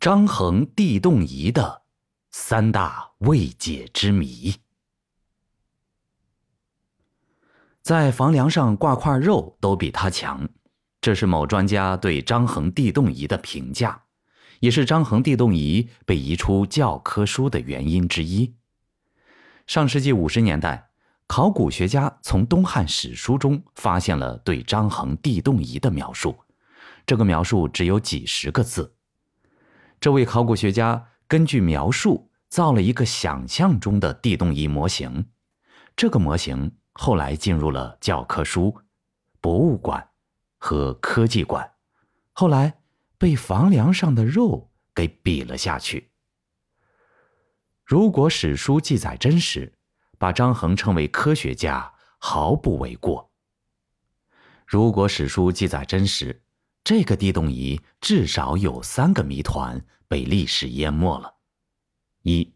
张衡地动仪的三大未解之谜。在房梁上挂块肉都比他强，这是某专家对张衡地动仪的评价，也是张衡地动仪被移出教科书的原因之一。上世纪五十年代，考古学家从东汉史书中发现了对张衡地动仪的描述，这个描述只有几十个字。这位考古学家根据描述造了一个想象中的地动仪模型，这个模型。后来进入了教科书、博物馆和科技馆，后来被房梁上的肉给比了下去。如果史书记载真实，把张衡称为科学家毫不为过。如果史书记载真实，这个地动仪至少有三个谜团被历史淹没了：一，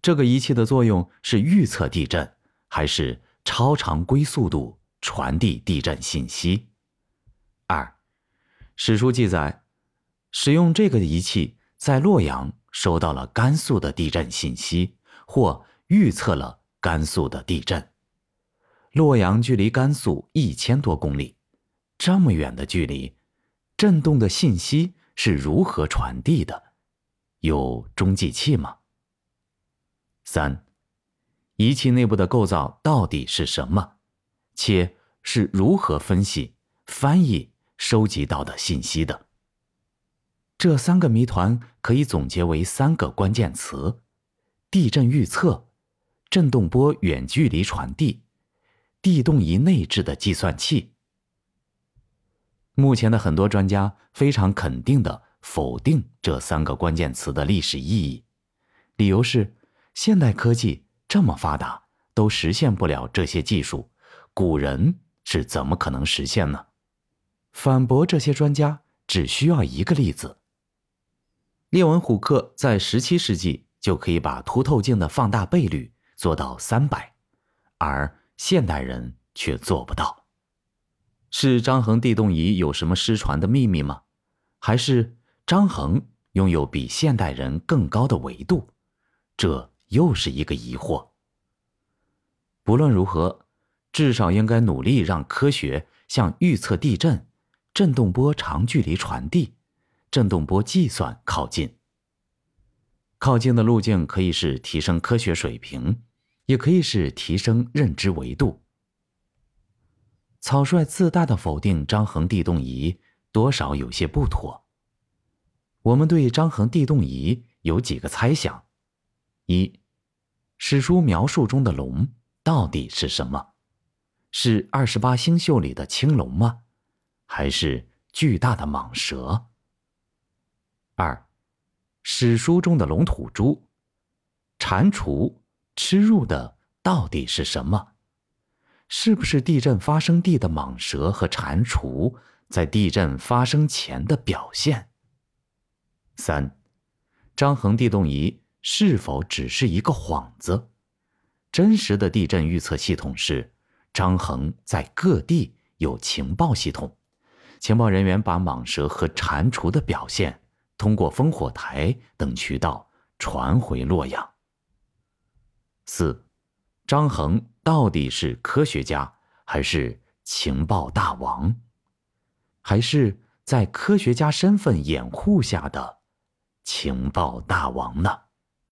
这个仪器的作用是预测地震，还是？超常规速度传递地震信息。二，史书记载，使用这个仪器在洛阳收到了甘肃的地震信息，或预测了甘肃的地震。洛阳距离甘肃一千多公里，这么远的距离，震动的信息是如何传递的？有中继器吗？三。仪器内部的构造到底是什么？且是如何分析、翻译、收集到的信息的？这三个谜团可以总结为三个关键词：地震预测、震动波远距离传递、地动仪内置的计算器。目前的很多专家非常肯定的否定这三个关键词的历史意义，理由是现代科技。这么发达都实现不了这些技术，古人是怎么可能实现呢？反驳这些专家只需要一个例子：列文虎克在十七世纪就可以把凸透镜的放大倍率做到三百，而现代人却做不到。是张衡地动仪有什么失传的秘密吗？还是张衡拥有比现代人更高的维度？这？又是一个疑惑。不论如何，至少应该努力让科学向预测地震、振动波长距离传递、振动波计算靠近。靠近的路径可以是提升科学水平，也可以是提升认知维度。草率自大的否定张衡地动仪，多少有些不妥。我们对张衡地动仪有几个猜想：一。史书描述中的龙到底是什么？是二十八星宿里的青龙吗？还是巨大的蟒蛇？二，史书中的龙吐珠、蟾蜍吃入的到底是什么？是不是地震发生地的蟒蛇和蟾蜍在地震发生前的表现？三，张衡地动仪。是否只是一个幌子？真实的地震预测系统是张衡在各地有情报系统，情报人员把蟒蛇和蟾蜍的表现通过烽火台等渠道传回洛阳。四，张衡到底是科学家还是情报大王，还是在科学家身份掩护下的情报大王呢？